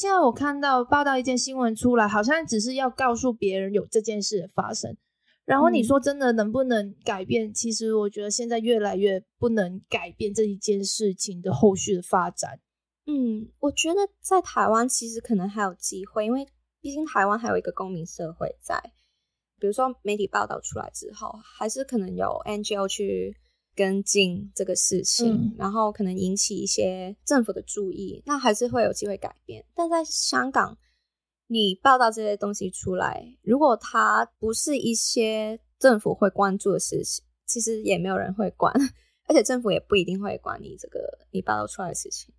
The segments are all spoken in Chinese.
现在我看到报道一件新闻出来，好像只是要告诉别人有这件事的发生。然后你说真的能不能改变？其实我觉得现在越来越不能改变这一件事情的后续的发展。嗯，我觉得在台湾其实可能还有机会，因为毕竟台湾还有一个公民社会在。比如说媒体报道出来之后，还是可能有 NGO 去跟进这个事情，然后可能引起一些政府的注意，那还是会有机会改变。但在香港。你报道这些东西出来，如果它不是一些政府会关注的事情，其实也没有人会管，而且政府也不一定会管你这个你报道出来的事情。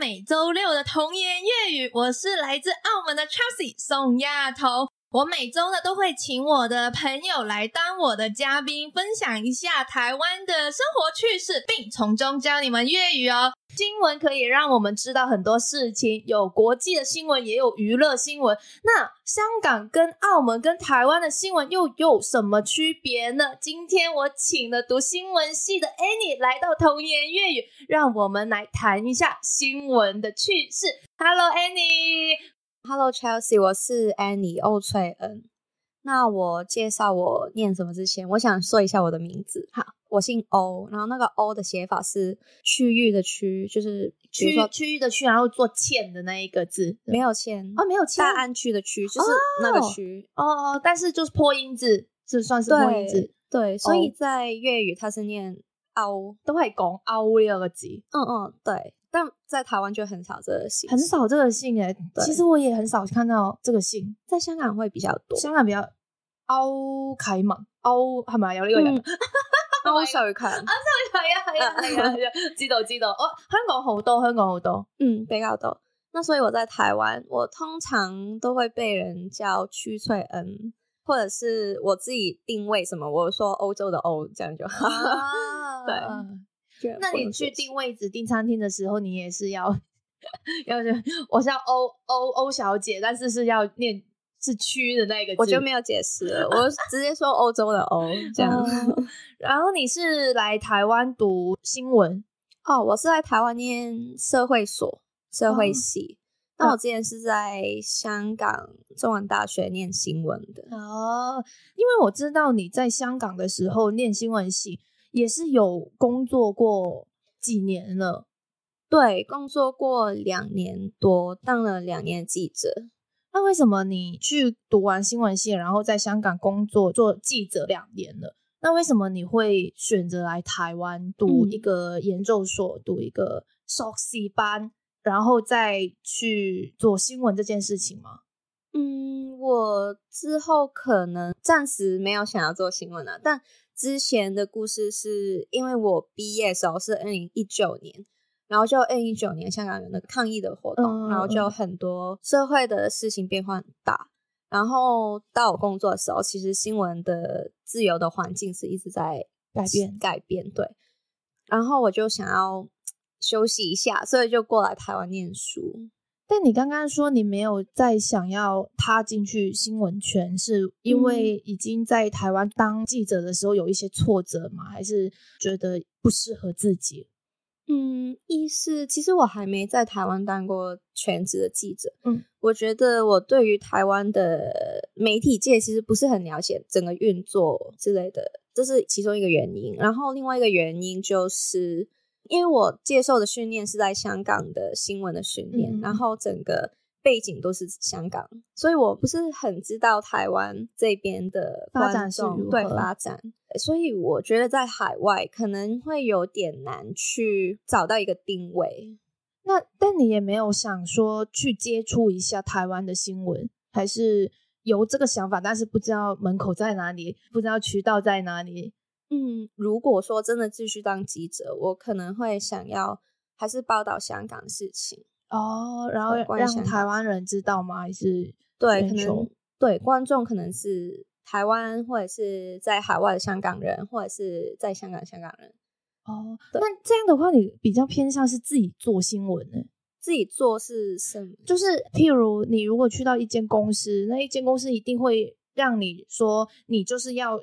每周六的童言粤语，我是来自澳门的 Chelsea 宋亚彤。我每周呢都会请我的朋友来当我的嘉宾，分享一下台湾的生活趣事，并从中教你们粤语哦。新闻可以让我们知道很多事情，有国际的新闻，也有娱乐新闻。那香港跟澳门跟台湾的新闻又有什么区别呢？今天我请了读新闻系的 Annie 来到童言粤语，让我们来谈一下新闻的趣事。Hello Annie。Hello Chelsea，我是 Annie 欧翠恩。那我介绍我念什么之前，我想说一下我的名字。好，我姓欧，然后那个欧的写法是区域的区，就是区区域的区，然后做欠的那一个字，没有欠哦，没有欠。大安区的区就是那个区哦哦，但是就是破音字，这算是破音字。对，所以在粤语它是念凹，都会讲凹这个字。嗯嗯，对。但在台湾就很少这个姓，很少这个姓诶。其实我也很少看到这个姓，在香港会比较多。香港比较歐啟文，歐係咪有呢個人？歐瑞強，啊，係啊係啊係啊，知道知道。哦，香港好多，香港好多，嗯，比較多。那所以我在台湾，我通常都會被人叫屈翠恩，或者是我自己定位什麼，我說歐洲的歐，這樣就好。對。那你去定位置、订餐厅的时候，你也是要要是我叫欧欧欧小姐，但是是要念是区的那个，我就没有解释了，我 直接说欧洲的欧这样。然后你是来台湾读新闻哦，我是来台湾念社会所社会系，那我之前是在香港中文大学念新闻的哦，因为我知道你在香港的时候念新闻系。也是有工作过几年了，对，工作过两年多，当了两年记者。那为什么你去读完新闻系，然后在香港工作做记者两年了？那为什么你会选择来台湾读一个研究所，读一个硕士班，然后再去做新闻这件事情吗？嗯，我之后可能暂时没有想要做新闻了，但。之前的故事是因为我毕业时候是二零一九年，然后就二零一九年香港有那个抗议的活动，然后就很多社会的事情变化很大。然后到我工作的时候，其实新闻的自由的环境是一直在改变改变。对，然后我就想要休息一下，所以就过来台湾念书。但你刚刚说你没有再想要踏进去新闻圈，是因为已经在台湾当记者的时候有一些挫折吗？还是觉得不适合自己？嗯，一是其实我还没在台湾当过全职的记者。嗯，我觉得我对于台湾的媒体界其实不是很了解整个运作之类的，这是其中一个原因。然后另外一个原因就是。因为我接受的训练是在香港的新闻的训练，然后整个背景都是香港，所以我不是很知道台湾这边的发展是如何发展，所以我觉得在海外可能会有点难去找到一个定位。那但你也没有想说去接触一下台湾的新闻，还是有这个想法，但是不知道门口在哪里，不知道渠道在哪里。嗯，如果说真的继续当记者，我可能会想要还是报道香港事情哦，然后让台湾人知道吗？还是对，可能对观众可能是台湾或者是在海外的香港人，或者是在香港香港人哦。那这样的话，你比较偏向是自己做新闻呢？自己做是什么？就是譬如你如果去到一间公司，那一间公司一定会让你说你就是要。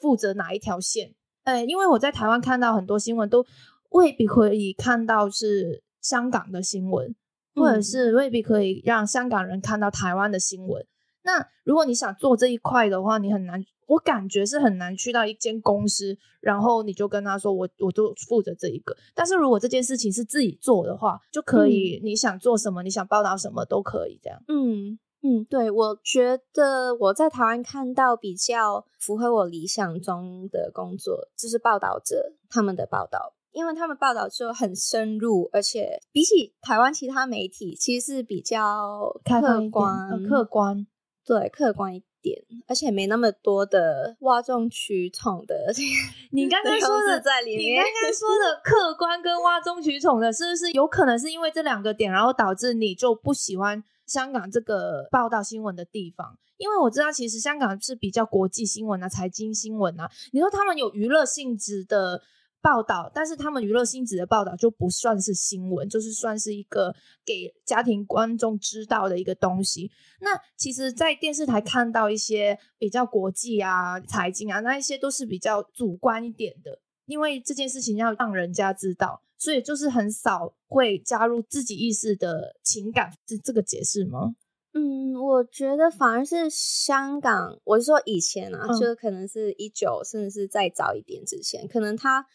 负责哪一条线。呃，因为我在台湾看到很多新闻，都未必可以看到是香港的新闻，或者是未必可以让香港人看到台湾的新闻。那如果你想做这一块的话，你很难，我感觉是很难去到一间公司，然后你就跟他说，我我就负责这一个。但是如果这件事情是自己做的话，就可以，你想做什么，你想报道什么都可以这样。嗯。嗯，对，我觉得我在台湾看到比较符合我理想中的工作，就是报道者他们的报道，因为他们报道就很深入，而且比起台湾其他媒体，其实是比较客观、客观，对，客观一点，而且没那么多的哗众取宠的。你刚刚说的在里面，你刚刚说的客观跟哗众取宠的，是不是有可能是因为这两个点，然后导致你就不喜欢？香港这个报道新闻的地方，因为我知道其实香港是比较国际新闻啊、财经新闻啊。你说他们有娱乐性质的报道，但是他们娱乐性质的报道就不算是新闻，就是算是一个给家庭观众知道的一个东西。那其实，在电视台看到一些比较国际啊、财经啊，那一些都是比较主观一点的，因为这件事情要让人家知道。所以就是很少会加入自己意识的情感，是这个解释吗？嗯，我觉得反而是香港，我是说以前啊，就是可能是一九，甚至是再早一点之前，可能他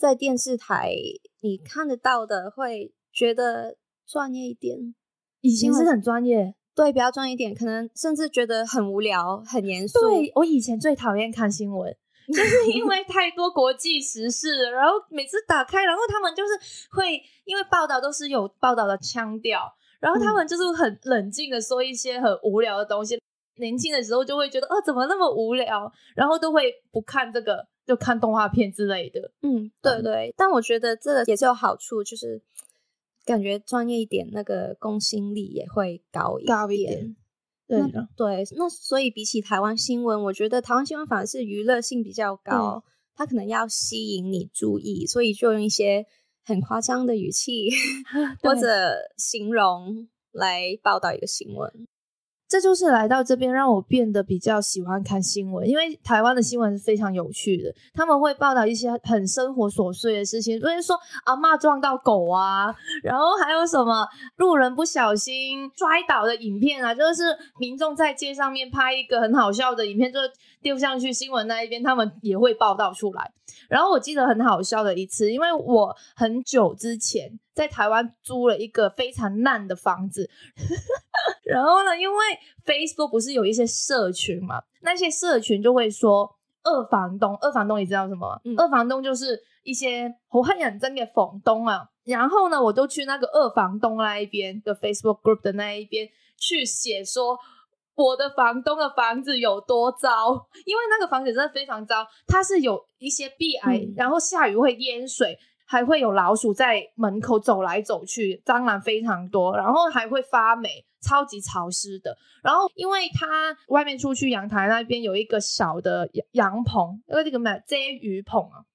在电视台你看得到的，会觉得专业一点。以前是很专业，对，比较专业一点，可能甚至觉得很无聊、很严肃。对我以前最讨厌看新闻。就是因为太多国际时事，然后每次打开，然后他们就是会因为报道都是有报道的腔调，然后他们就是很冷静的说一些很无聊的东西。年轻的时候就会觉得，哦，怎么那么无聊，然后都会不看这个，就看动画片之类的。嗯，对对。但我觉得这个也是有好处，就是感觉专业一点，那个公信力也会高一点高一点。对对，那所以比起台湾新闻，我觉得台湾新闻反而是娱乐性比较高，它可能要吸引你注意，所以就用一些很夸张的语气 或者形容来报道一个新闻。这就是来到这边让我变得比较喜欢看新闻，因为台湾的新闻是非常有趣的，他们会报道一些很生活琐碎的事情，比如说阿妈撞到狗啊，然后还有什么路人不小心摔倒的影片啊，就是民众在街上面拍一个很好笑的影片，就丢上去新闻那一边，他们也会报道出来。然后我记得很好笑的一次，因为我很久之前在台湾租了一个非常烂的房子。然后呢？因为 Facebook 不是有一些社群嘛？那些社群就会说二房东，二房东你知道什么？二房东就是一些好汉人真的房东啊。然后呢，我就去那个二房东那一边的 Facebook group 的那一边去写说我的房东的房子有多糟，因为那个房子真的非常糟，它是有一些壁癌，然后下雨会淹水。还会有老鼠在门口走来走去，蟑螂非常多，然后还会发霉，超级潮湿的。然后因为它外面出去阳台那边有一个小的阳阳棚，因为这个咩遮雨棚啊，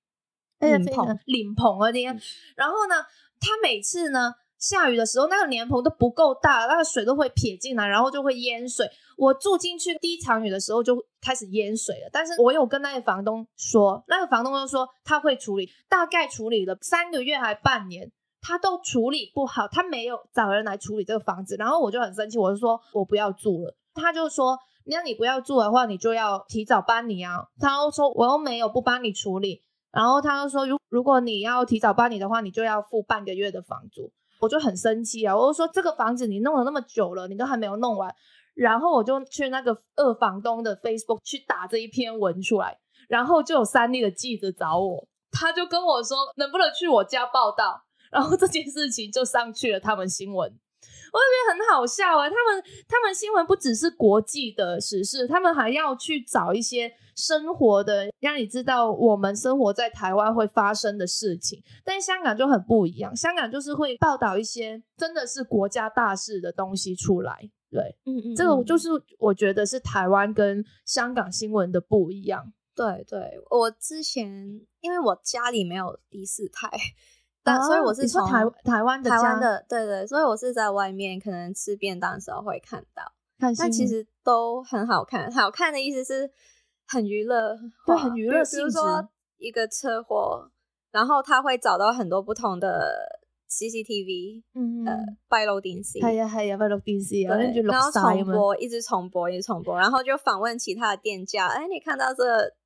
顶棚顶棚啊点。然后呢，它每次呢下雨的时候，那个莲蓬都不够大，那个水都会撇进来，然后就会淹水。我住进去第一场雨的时候就开始淹水了，但是我有跟那个房东说，那个房东就说他会处理，大概处理了三个月还半年，他都处理不好，他没有找人来处理这个房子，然后我就很生气，我就说我不要住了，他就说那你不要住的话，你就要提早搬离啊，他又说我又没有不帮你处理，然后他又说如如果你要提早搬离的话，你就要付半个月的房租，我就很生气啊，我就说这个房子你弄了那么久了，你都还没有弄完。然后我就去那个二房东的 Facebook 去打这一篇文出来，然后就有三立的记者找我，他就跟我说能不能去我家报道，然后这件事情就上去了他们新闻，觉得很好笑哎，他们他们新闻不只是国际的时事，他们还要去找一些生活的，让你知道我们生活在台湾会发生的事情，但香港就很不一样，香港就是会报道一些真的是国家大事的东西出来。对，嗯嗯，这个就是我觉得是台湾跟香港新闻的不一样。对对，我之前因为我家里没有第四台，但所以我是从台台湾的台湾的，对对，所以我是在外面可能吃便当的时候会看到，但其实都很好看。好看的意思是很娱乐，对，很娱乐性质。比如说一个车祸，然后他会找到很多不同的 CCTV，嗯呃，闭路电视，系啊系啊，闭路电视，然后重播，一直重播，一直重播，然后就访问其他的店家，哎，你看到这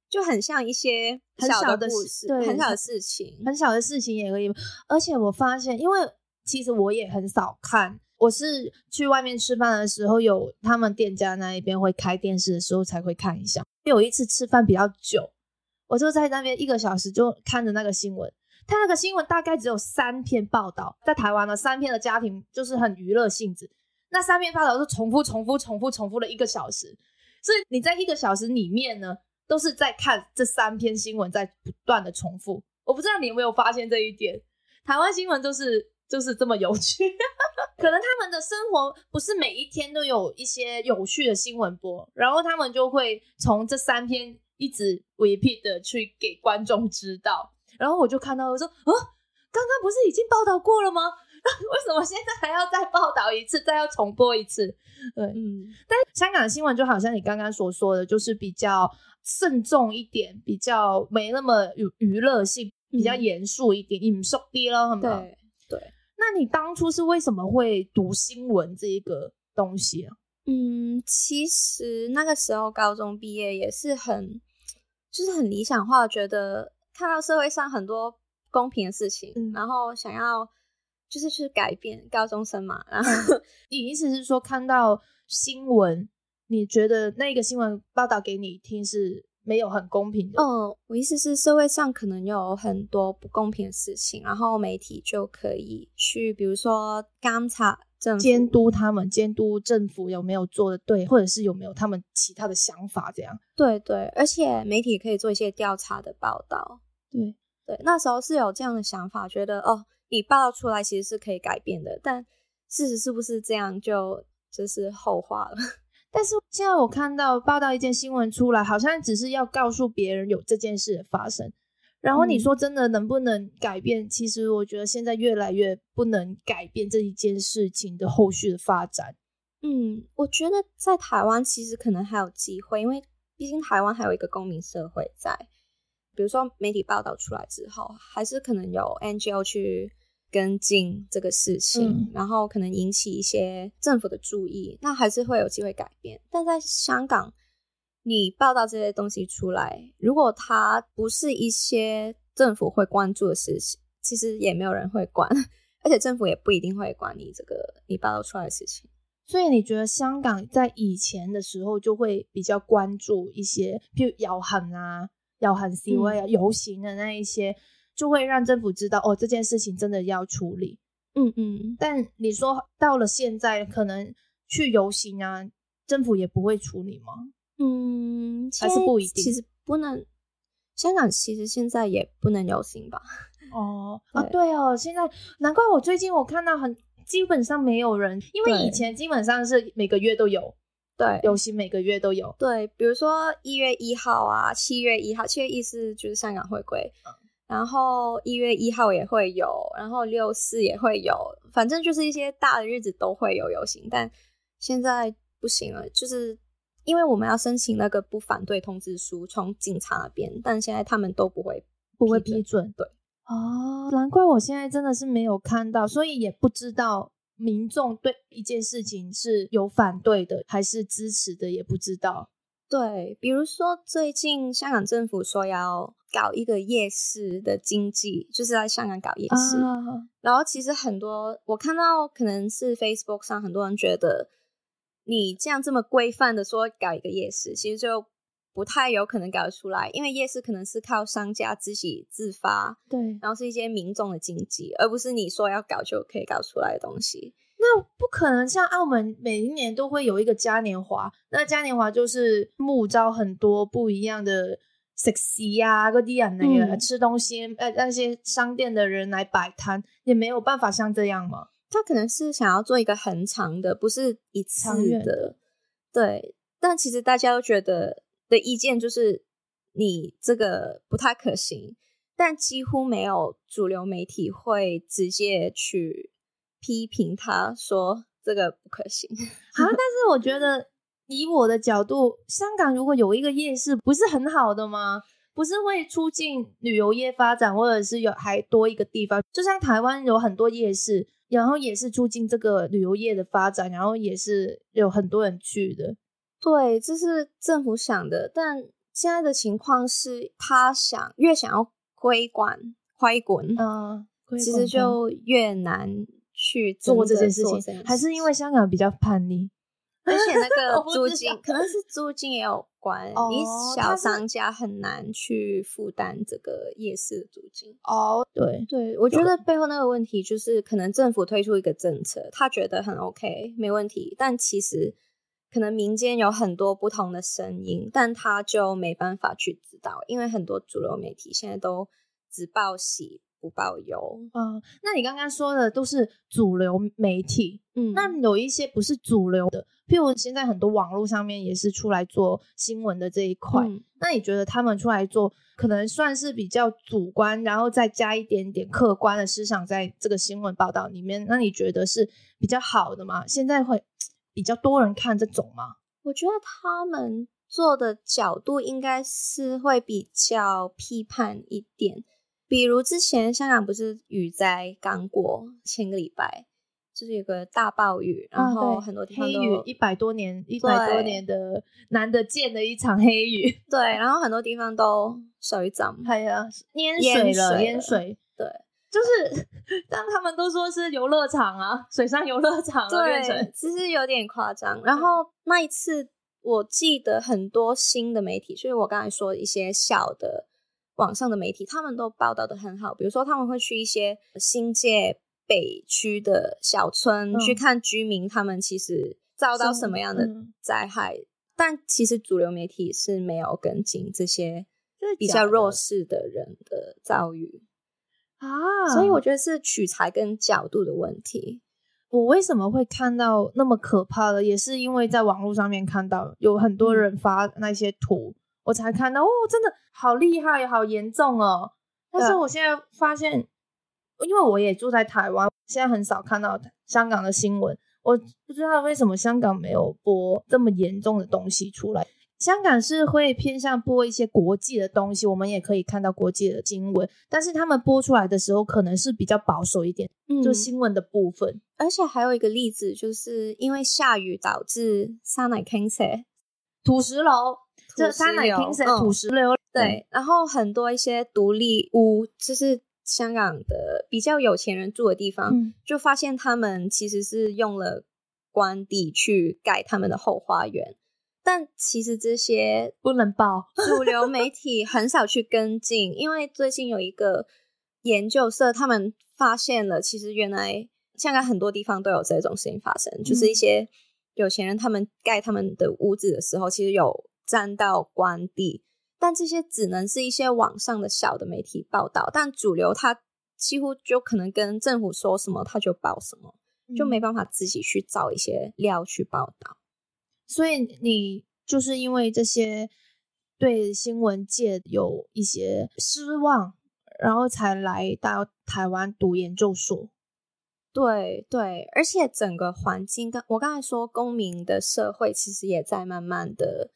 就很像一些很小的故事，很小的事情，很小的事情也可以。而且我发现，因为其实我也很少看。我是去外面吃饭的时候，有他们店家那一边会开电视的时候才会看一下。有一次吃饭比较久，我就在那边一个小时就看着那个新闻。他那个新闻大概只有三篇报道，在台湾的三篇的家庭就是很娱乐性质。那三篇报道是重复、重复、重复、重复了一个小时，所以你在一个小时里面呢，都是在看这三篇新闻在不断的重复。我不知道你有没有发现这一点，台湾新闻就是。就是这么有趣，可能他们的生活不是每一天都有一些有趣的新闻播，然后他们就会从这三篇一直 repeat 的去给观众知道。然后我就看到我说，啊，刚刚不是已经报道过了吗？为什么现在还要再报道一次，再要重播一次？对，嗯。但香港的新闻就好像你刚刚所说的，就是比较慎重一点，比较没那么有娱乐性，比较严肃一点，严肃啲咯，係咪？对对。那你当初是为什么会读新闻这一个东西啊？嗯，其实那个时候高中毕业也是很，就是很理想化，觉得看到社会上很多公平的事情，然后想要就是去改变高中生嘛。然后你意思是说，看到新闻，你觉得那个新闻报道给你听是？没有很公平的。嗯，我意思是社会上可能有很多不公平的事情，然后媒体就可以去，比如说监察、监督他们，监督政府有没有做的对，或者是有没有他们其他的想法这样。对对，而且媒体可以做一些调查的报道。对对，那时候是有这样的想法，觉得哦，你报道出来其实是可以改变的，但事实是不是这样，就就是后话了。但是现在我看到报道一件新闻出来，好像只是要告诉别人有这件事发生。然后你说真的能不能改变？其实我觉得现在越来越不能改变这一件事情的后续的发展。嗯，我觉得在台湾其实可能还有机会，因为毕竟台湾还有一个公民社会在。比如说媒体报道出来之后，还是可能有 NGO 去。跟进这个事情，然后可能引起一些政府的注意，那还是会有机会改变。但在香港，你报道这些东西出来，如果它不是一些政府会关注的事情，其实也没有人会管，而且政府也不一定会管你这个你报道出来的事情。所以你觉得香港在以前的时候就会比较关注一些，譬如摇痕啊、摇痕示威啊、游行的那一些。就会让政府知道哦，这件事情真的要处理。嗯嗯，但你说到了现在，可能去游行啊，政府也不会处理吗？嗯，还是不一定。其实不能，香港其实现在也不能游行吧？哦 啊，对哦，现在难怪我最近我看到很基本上没有人，因为以前基本上是每个月都有，对，游行每个月都有。对，比如说一月一号啊，七月一号，七月一是就是香港回归。然后一月一号也会有，然后六四也会有，反正就是一些大的日子都会有游行。但现在不行了，就是因为我们要申请那个不反对通知书从警察那边，但现在他们都不会不会批准。对，哦，难怪我现在真的是没有看到，所以也不知道民众对一件事情是有反对的还是支持的，也不知道。对，比如说最近香港政府说要搞一个夜市的经济，就是在香港搞夜市。然后其实很多我看到可能是 Facebook 上很多人觉得，你这样这么规范的说搞一个夜市，其实就不太有可能搞得出来，因为夜市可能是靠商家自己自发，对，然后是一些民众的经济，而不是你说要搞就可以搞出来的东西。那不可能，像澳门每一年都会有一个嘉年华，那嘉年华就是募招很多不一样的食肆呀、各地啊那个吃东西，呃，那些商店的人来摆摊，也没有办法像这样嘛。他可能是想要做一个很长的，不是一次的，对。但其实大家都觉得的意见就是你这个不太可行，但几乎没有主流媒体会直接去。批评他说这个不可行 啊！但是我觉得以我的角度，香港如果有一个夜市，不是很好的吗？不是会促进旅游业发展，或者是有还多一个地方，就像台湾有很多夜市，然后也是促进这个旅游业的发展，然后也是有很多人去的。对，这是政府想的，但现在的情况是，他想越想要规管、规管，嗯，其实就越难去做这件事情，还是因为香港比较叛逆。而且那个 租金 可能是租金也有关，你小商家很难去负担这个夜市的租金。哦，对对，我觉得背后那个问题就是可能政府推出一个政策，他觉得很 OK 没问题，但其实可能民间有很多不同的声音，但他就没办法去知道，因为很多主流媒体现在都只报喜。不包邮。嗯，那你刚刚说的都是主流媒体，嗯，那有一些不是主流的，譬如现在很多网络上面也是出来做新闻的这一块，那你觉得他们出来做，可能算是比较主观，然后再加一点点客观的思想在这个新闻报道里面，那你觉得是比较好的吗？现在会 比较多人看这种吗？我觉得他们做的角度应该是会比较批判一点。比如之前香港不是雨灾刚过，前个礼拜就是有个大暴雨，然后很多地方黑雨，一百多年一百多年的难得见的一场黑雨。对，然后很多地方都水涨，还有淹水了，淹水。对，就是 但他们都说是游乐场啊，水上游乐场。对，其实有点夸张。然后那一次，我记得很多新的媒体，就是我刚才说一些小的。网上的媒体他们都报道的很好，比如说他们会去一些新界北区的小村去看居民，他们其实遭到什么样的灾害，但其实主流媒体是没有跟进这些比较弱势的人的遭遇啊，所以我觉得是取材跟角度的问题。我为什么会看到那么可怕的，也是因为在网络上面看到有很多人发那些图。我才看到哦，真的好厉害，好严重哦！但是我现在发现，因为我也住在台湾，现在很少看到香港的新闻。我不知道为什么香港没有播这么严重的东西出来。香港是会偏向播一些国际的东西，我们也可以看到国际的新闻，但是他们播出来的时候可能是比较保守一点，就新闻的部分。而且还有一个例子，就是因为下雨导致山泥倾瀉、土石流。这山泥倾泻、土石流，对，然后很多一些独立屋，就是香港的比较有钱人住的地方，就发现他们其实是用了官地去盖他们的后花园，但其实这些不能报，主流媒 体很少去跟进，因为最近有一个研究社，他们发现了，其实原来香港很多地方都有这种事情发生，就是一些有钱人他们盖他们的屋子的时候，其实有。占到官地，但这些只能是一些网上的小的媒体报道，但主流他几乎就可能跟政府说什么他就报什么，就没办法自己去找一些料去报道。所以你就是因为这些对新闻界有一些失望，然后才来到台湾读研究所。对对，而且整个环境，跟我刚才说，公民的社会其实也在慢慢的。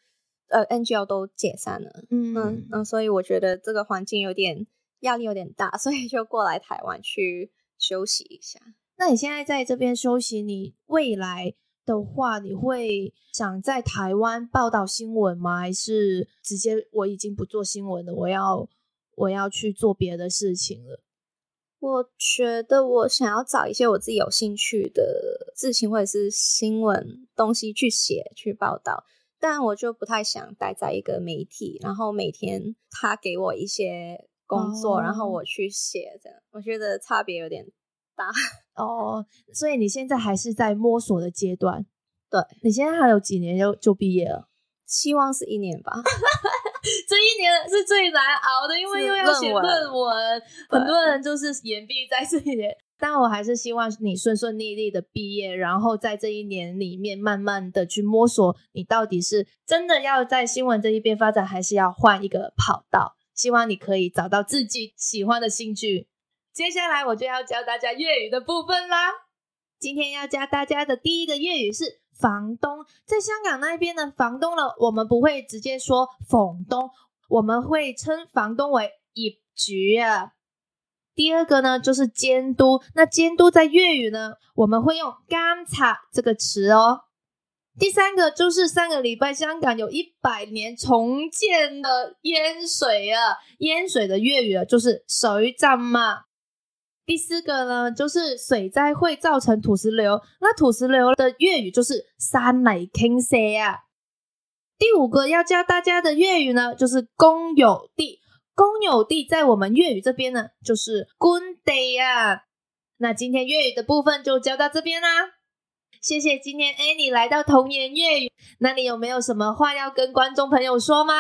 呃，NGO 都解散了，嗯嗯嗯，所以我觉得这个环境有点压力有点大，所以就过来台湾去休息一下。那你现在在这边休息，你未来的话，你会想在台湾报道新闻吗？还是直接我已经不做新闻了，我要我要去做别的事情了？我觉得我想要找一些我自己有兴趣的事情或者是新闻东西去写去报道。但我就不太想待在一个媒体，然后每天他给我一些工作，然后我去写，这样我觉得差别有点大 哦。所以你现在还是在摸索的阶段，对你现在还有几年就就毕业了？希望是一年吧。这一年是最难熬的，因为又要写论文，很多人就是延毕在这一年。但我还是希望你顺顺利利的毕业，然后在这一年里面慢慢的去摸索，你到底是真的要在新闻这一边发展，还是要换一个跑道。希望你可以找到自己喜欢的兴趣。接下来我就要教大家粤语的部分啦。今天要教大家的第一个粤语是房东。在香港那边的，房东呢，我们不会直接说房东，我们会称房东为业主啊。第二个呢，就是监督。那监督在粤语呢，我们会用监察这个词哦。第三个就是上个礼拜香港有一百年重建的淹水啊，淹水的粤语啊就是水浸嘛。第四个呢，就是水灾会造成土石流，那土石流的粤语就是山泥倾泻啊。第五个要教大家的粤语呢，就是公有地。公有地在我们粤语这边呢，就是官地啊。那今天粤语的部分就教到这边啦。谢谢今天 Annie 来到童言粤语，那你有没有什么话要跟观众朋友说吗？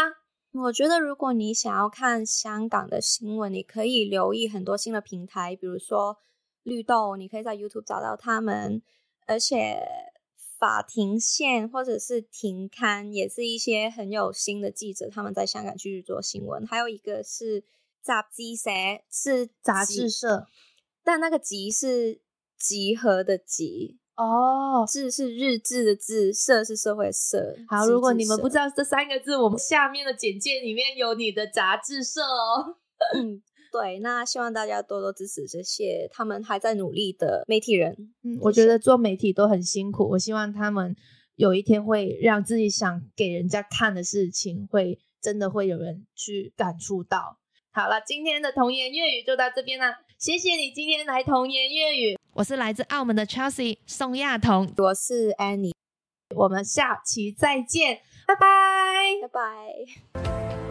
我觉得如果你想要看香港的新闻，你可以留意很多新的平台，比如说绿豆，你可以在 YouTube 找到他们，而且。法庭线或者是停刊，也是一些很有心的记者，他们在香港继续做新闻。还有一个是杂志社，是杂志社，但那个集是集合的集哦，志是日志的志，社是社会社。好，如果你们不知道这三个字，我们下面的简介里面有你的杂志社哦。对，那希望大家多多支持这些他们还在努力的媒体人。嗯，我觉得做媒体都很辛苦，我希望他们有一天会让自己想给人家看的事情，会真的会有人去感触到。好了，今天的童言粤语就到这边了，谢谢你今天来童言粤语。我是来自澳门的 Chelsea 宋亚彤，我是 Annie，我们下期再见，拜拜，拜拜。